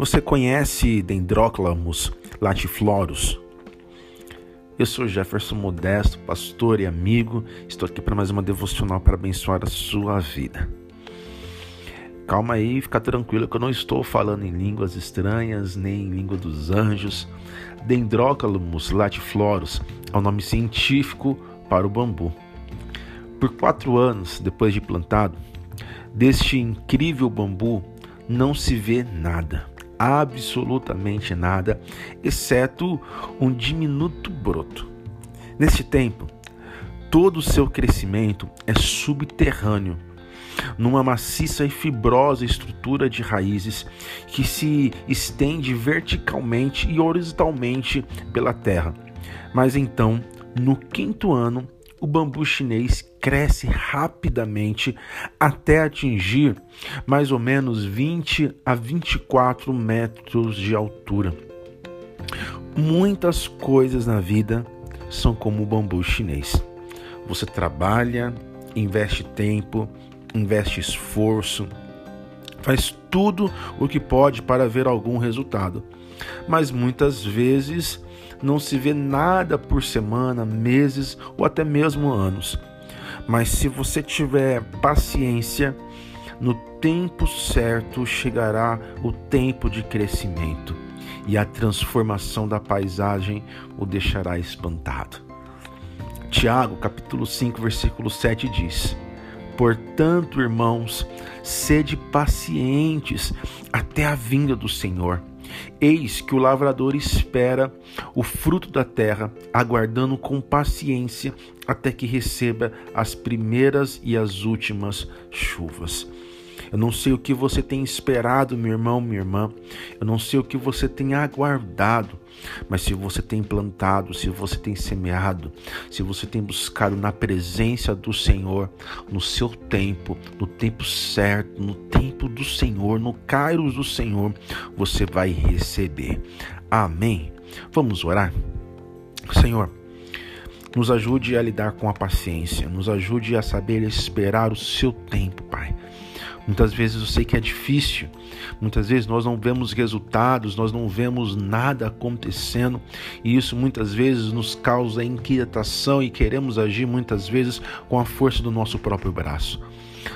Você conhece Dendróclamus latiflorus? Eu sou Jefferson Modesto, pastor e amigo. Estou aqui para mais uma devocional para abençoar a sua vida. Calma aí, fica tranquilo que eu não estou falando em línguas estranhas, nem em língua dos anjos. Dendróclamus latiflorus é o nome científico para o bambu. Por quatro anos depois de plantado, deste incrível bambu não se vê nada absolutamente nada, exceto um diminuto broto. Neste tempo, todo o seu crescimento é subterrâneo, numa maciça e fibrosa estrutura de raízes que se estende verticalmente e horizontalmente pela terra. Mas então, no quinto ano, o bambu chinês cresce rapidamente até atingir mais ou menos 20 a 24 metros de altura. Muitas coisas na vida são como o bambu chinês. Você trabalha, investe tempo, investe esforço, faz tudo o que pode para ver algum resultado, mas muitas vezes não se vê nada por semana, meses ou até mesmo anos. Mas se você tiver paciência, no tempo certo chegará o tempo de crescimento e a transformação da paisagem o deixará espantado. Tiago, capítulo 5, versículo 7 diz: Portanto, irmãos, sede pacientes até a vinda do Senhor. Eis que o lavrador espera o fruto da terra, aguardando com paciência até que receba as primeiras e as últimas chuvas. Eu não sei o que você tem esperado, meu irmão, minha irmã. Eu não sei o que você tem aguardado. Mas se você tem plantado, se você tem semeado, se você tem buscado na presença do Senhor, no seu tempo, no tempo certo, no tempo do Senhor, no Kairos do Senhor, você vai receber. Amém. Vamos orar? Senhor, nos ajude a lidar com a paciência, nos ajude a saber esperar o seu tempo, Pai. Muitas vezes eu sei que é difícil, muitas vezes nós não vemos resultados, nós não vemos nada acontecendo, e isso muitas vezes nos causa inquietação e queremos agir muitas vezes com a força do nosso próprio braço.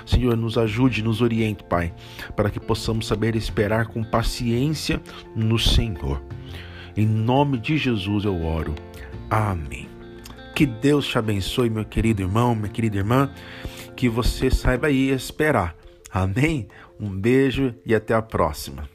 Senhor, nos ajude, nos oriente, Pai, para que possamos saber esperar com paciência no Senhor. Em nome de Jesus eu oro. Amém. Que Deus te abençoe, meu querido irmão, minha querida irmã, que você saiba aí esperar Amém? Um beijo e até a próxima.